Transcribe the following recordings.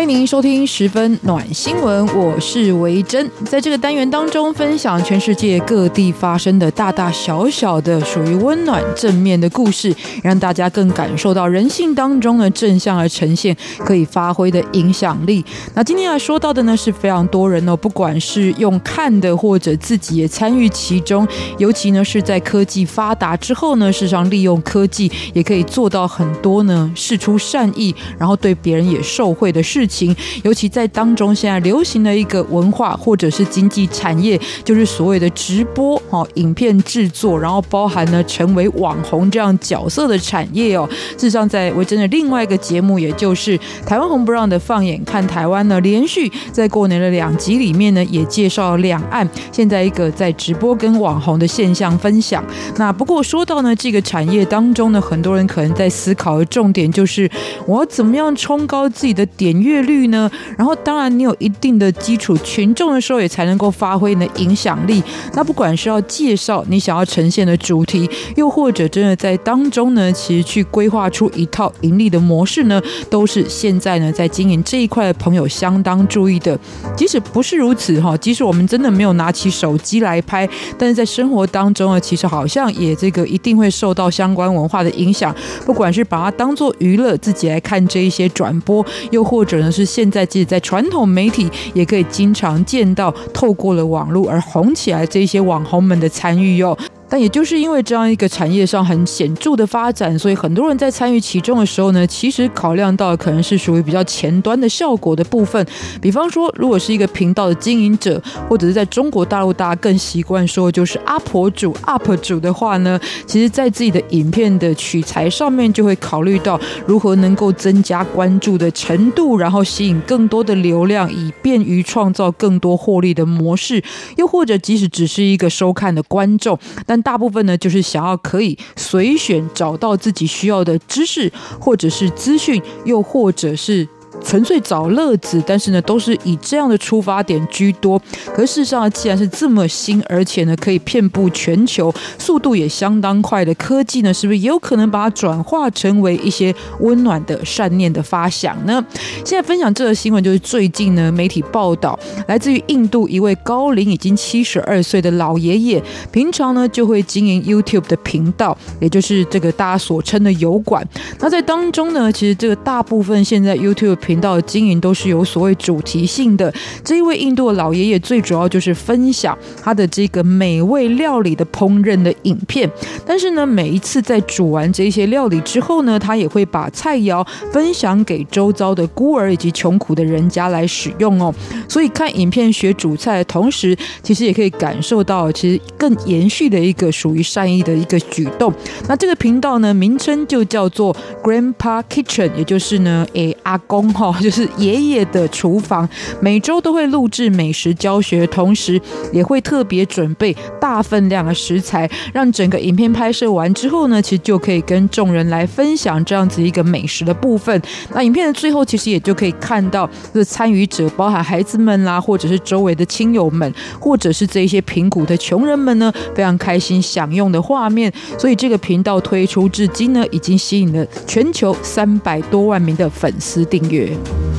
欢迎您收听十分暖新闻，我是维珍。在这个单元当中，分享全世界各地发生的大大小小的属于温暖正面的故事，让大家更感受到人性当中的正向而呈现可以发挥的影响力。那今天要说到的呢，是非常多人哦，不管是用看的，或者自己也参与其中，尤其呢是在科技发达之后呢，事实上利用科技也可以做到很多呢，事出善意，然后对别人也受惠的事情。尤其在当中，现在流行的一个文化或者是经济产业，就是所谓的直播哦，影片制作，然后包含呢成为网红这样角色的产业哦。事实上，在维珍的另外一个节目，也就是台湾红不让的放眼看台湾呢，连续在过年的两集里面呢，也介绍了两岸现在一个在直播跟网红的现象分享。那不过说到呢这个产业当中呢，很多人可能在思考的重点就是，我怎么样冲高自己的点阅率呢？然后，当然，你有一定的基础群众的时候，也才能够发挥你的影响力。那不管是要介绍你想要呈现的主题，又或者真的在当中呢，其实去规划出一套盈利的模式呢，都是现在呢在经营这一块的朋友相当注意的。即使不是如此哈，即使我们真的没有拿起手机来拍，但是在生活当中呢，其实好像也这个一定会受到相关文化的影响。不管是把它当做娱乐，自己来看这一些转播，又或者呢。是现在，即使在传统媒体，也可以经常见到透过了网络而红起来这些网红们的参与哟。但也就是因为这样一个产业上很显著的发展，所以很多人在参与其中的时候呢，其实考量到可能是属于比较前端的效果的部分。比方说，如果是一个频道的经营者，或者是在中国大陆大家更习惯说就是阿婆主、UP 主的话呢，其实在自己的影片的取材上面就会考虑到如何能够增加关注的程度，然后吸引更多的流量，以便于创造更多获利的模式。又或者，即使只是一个收看的观众，但大部分呢，就是想要可以随选找到自己需要的知识，或者是资讯，又或者是。纯粹找乐子，但是呢，都是以这样的出发点居多。可是事实上，既然是这么新，而且呢，可以遍布全球，速度也相当快的科技呢，是不是也有可能把它转化成为一些温暖的善念的发想呢？现在分享这个新闻，就是最近呢，媒体报道，来自于印度一位高龄已经七十二岁的老爷爷，平常呢就会经营 YouTube 的频道，也就是这个大家所称的油管。那在当中呢，其实这个大部分现在 YouTube 频道的经营都是有所谓主题性的。这一位印度的老爷爷最主要就是分享他的这个美味料理的烹饪的影片。但是呢，每一次在煮完这些料理之后呢，他也会把菜肴分享给周遭的孤儿以及穷苦的人家来使用哦。所以看影片学煮菜的同时，其实也可以感受到其实更延续的一个属于善意的一个举动。那这个频道呢，名称就叫做 Grandpa Kitchen，也就是呢，诶，阿公。哦，就是爷爷的厨房，每周都会录制美食教学，同时也会特别准备大分量的食材，让整个影片拍摄完之后呢，其实就可以跟众人来分享这样子一个美食的部分。那影片的最后，其实也就可以看到，这参与者包含孩子们啦，或者是周围的亲友们，或者是这些贫苦的穷人们呢，非常开心享用的画面。所以这个频道推出至今呢，已经吸引了全球三百多万名的粉丝订阅。Yeah.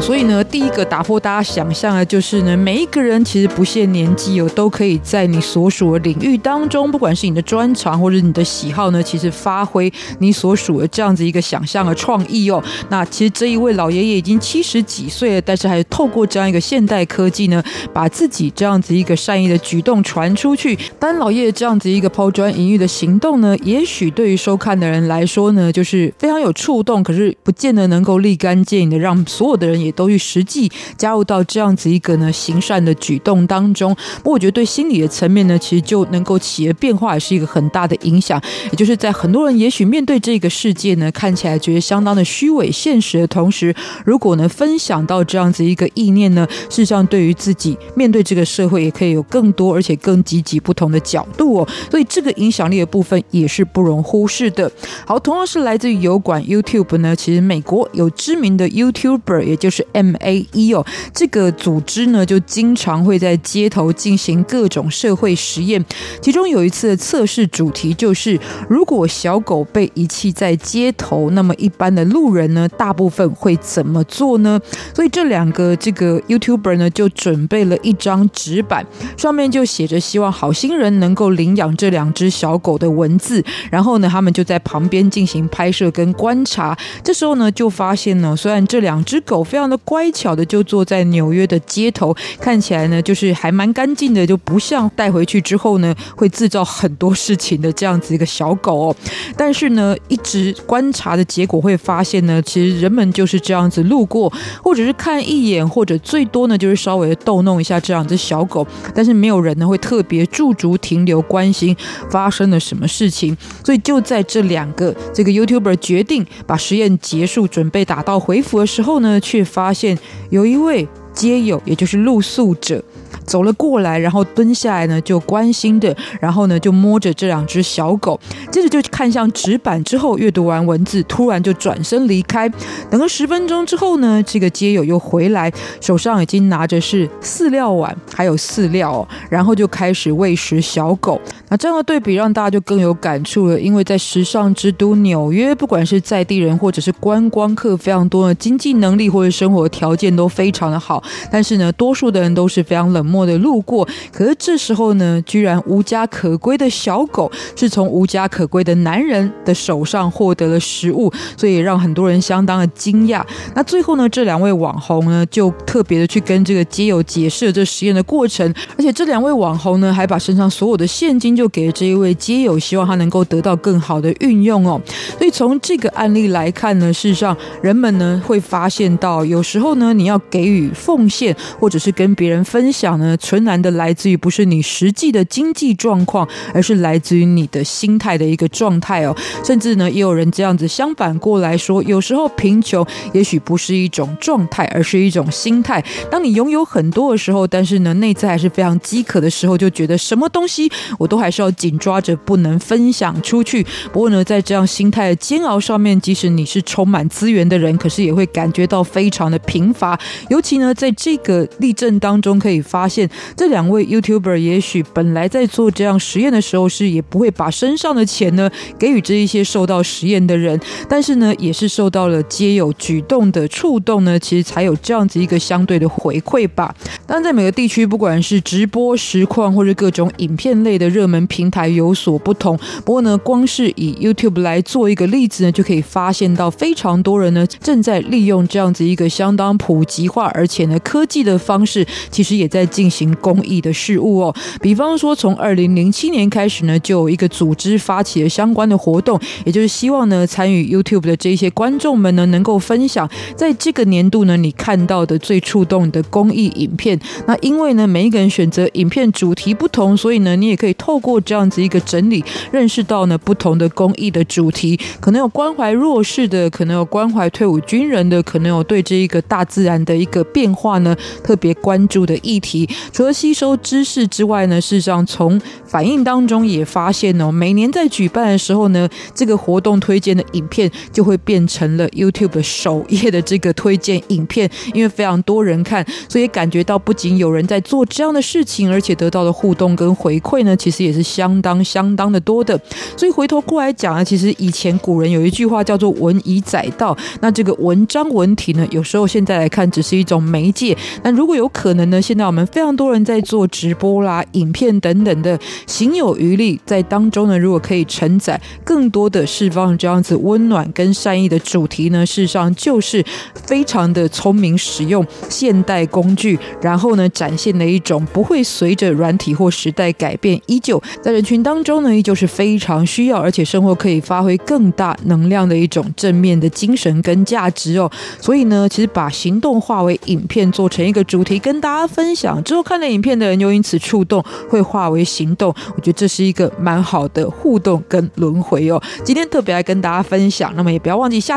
所以呢，第一个打破大家想象的，就是呢，每一个人其实不限年纪哦，都可以在你所属的领域当中，不管是你的专长或者你的喜好呢，其实发挥你所属的这样子一个想象和创意哦。那其实这一位老爷爷已经七十几岁了，但是还是透过这样一个现代科技呢，把自己这样子一个善意的举动传出去。当老爷爷这样子一个抛砖引玉的行动呢，也许对于收看的人来说呢，就是非常有触动，可是不见得能够立竿见影的让所有的人也。也都去实际加入到这样子一个呢行善的举动当中。不过我觉得对心理的层面呢，其实就能够企业变化，也是一个很大的影响。也就是在很多人也许面对这个世界呢，看起来觉得相当的虚伪现实的同时，如果呢分享到这样子一个意念呢，事实上对于自己面对这个社会，也可以有更多而且更积极不同的角度哦。所以这个影响力的部分也是不容忽视的。好，同样是来自于油管 YouTube 呢，其实美国有知名的 YouTuber，也就是 MAE 哦，这个组织呢就经常会在街头进行各种社会实验。其中有一次的测试主题就是，如果小狗被遗弃在街头，那么一般的路人呢，大部分会怎么做呢？所以这两个这个 YouTuber 呢，就准备了一张纸板，上面就写着希望好心人能够领养这两只小狗的文字。然后呢，他们就在旁边进行拍摄跟观察。这时候呢，就发现呢，虽然这两只狗非常的乖巧的就坐在纽约的街头，看起来呢，就是还蛮干净的，就不像带回去之后呢，会制造很多事情的这样子一个小狗哦。但是呢，一直观察的结果会发现呢，其实人们就是这样子路过，或者是看一眼，或者最多呢，就是稍微逗弄一下这样子小狗，但是没有人呢会特别驻足停留关心发生了什么事情。所以就在这两个这个 YouTuber 决定把实验结束，准备打道回府的时候呢，却发现有一位街友，也就是露宿者。走了过来，然后蹲下来呢，就关心的，然后呢就摸着这两只小狗，接着就看向纸板，之后阅读完文字，突然就转身离开。等了十分钟之后呢，这个街友又回来，手上已经拿着是饲料碗，还有饲料哦，然后就开始喂食小狗。那这样的对比让大家就更有感触了，因为在时尚之都纽约，不管是在地人或者是观光客，非常多的经济能力或者生活条件都非常的好，但是呢，多数的人都是非常冷漠。的路过，可是这时候呢，居然无家可归的小狗是从无家可归的男人的手上获得了食物，所以让很多人相当的惊讶。那最后呢，这两位网红呢，就特别的去跟这个街友解释了这实验的过程，而且这两位网红呢，还把身上所有的现金就给了这一位街友，希望他能够得到更好的运用哦。所以从这个案例来看呢，事实上人们呢会发现到，有时候呢，你要给予奉献，或者是跟别人分享呢。纯然的来自于不是你实际的经济状况，而是来自于你的心态的一个状态哦。甚至呢，也有人这样子相反过来说，有时候贫穷也许不是一种状态，而是一种心态。当你拥有很多的时候，但是呢，内在还是非常饥渴的时候，就觉得什么东西我都还是要紧抓着，不能分享出去。不过呢，在这样心态的煎熬上面，即使你是充满资源的人，可是也会感觉到非常的贫乏。尤其呢，在这个例证当中，可以发现。这两位 YouTuber 也许本来在做这样实验的时候，是也不会把身上的钱呢给予这一些受到实验的人，但是呢，也是受到了皆有举动的触动呢，其实才有这样子一个相对的回馈吧。当然，在每个地区，不管是直播实况或者各种影片类的热门平台有所不同。不过呢，光是以 YouTube 来做一个例子呢，就可以发现到非常多人呢正在利用这样子一个相当普及化而且呢科技的方式，其实也在进。行公益的事物哦，比方说，从二零零七年开始呢，就有一个组织发起了相关的活动，也就是希望呢，参与 YouTube 的这些观众们呢，能够分享在这个年度呢，你看到的最触动你的公益影片。那因为呢，每一个人选择影片主题不同，所以呢，你也可以透过这样子一个整理，认识到呢不同的公益的主题，可能有关怀弱势的，可能有关怀退伍军人的，可能有对这一个大自然的一个变化呢特别关注的议题。除了吸收知识之外呢，事实上从反应当中也发现哦，每年在举办的时候呢，这个活动推荐的影片就会变成了 YouTube 的首页的这个推荐影片，因为非常多人看，所以感觉到不仅有人在做这样的事情，而且得到的互动跟回馈呢，其实也是相当相当的多的。所以回头过来讲啊，其实以前古人有一句话叫做“文以载道”，那这个文章文体呢，有时候现在来看只是一种媒介，那如果有可能呢，现在我们。非常多人在做直播啦、影片等等的，行有余力在当中呢。如果可以承载更多的释放这样子温暖跟善意的主题呢，事实上就是非常的聪明使用现代工具，然后呢，展现了一种不会随着软体或时代改变，依旧在人群当中呢，依旧是非常需要，而且生活可以发挥更大能量的一种正面的精神跟价值哦。所以呢，其实把行动化为影片，做成一个主题跟大家分享之后，看了影片的人又因此触动，会化为行动。我觉得这是一个蛮好的互动跟轮回哦。今天特别来跟大家分享，那么也不要忘记下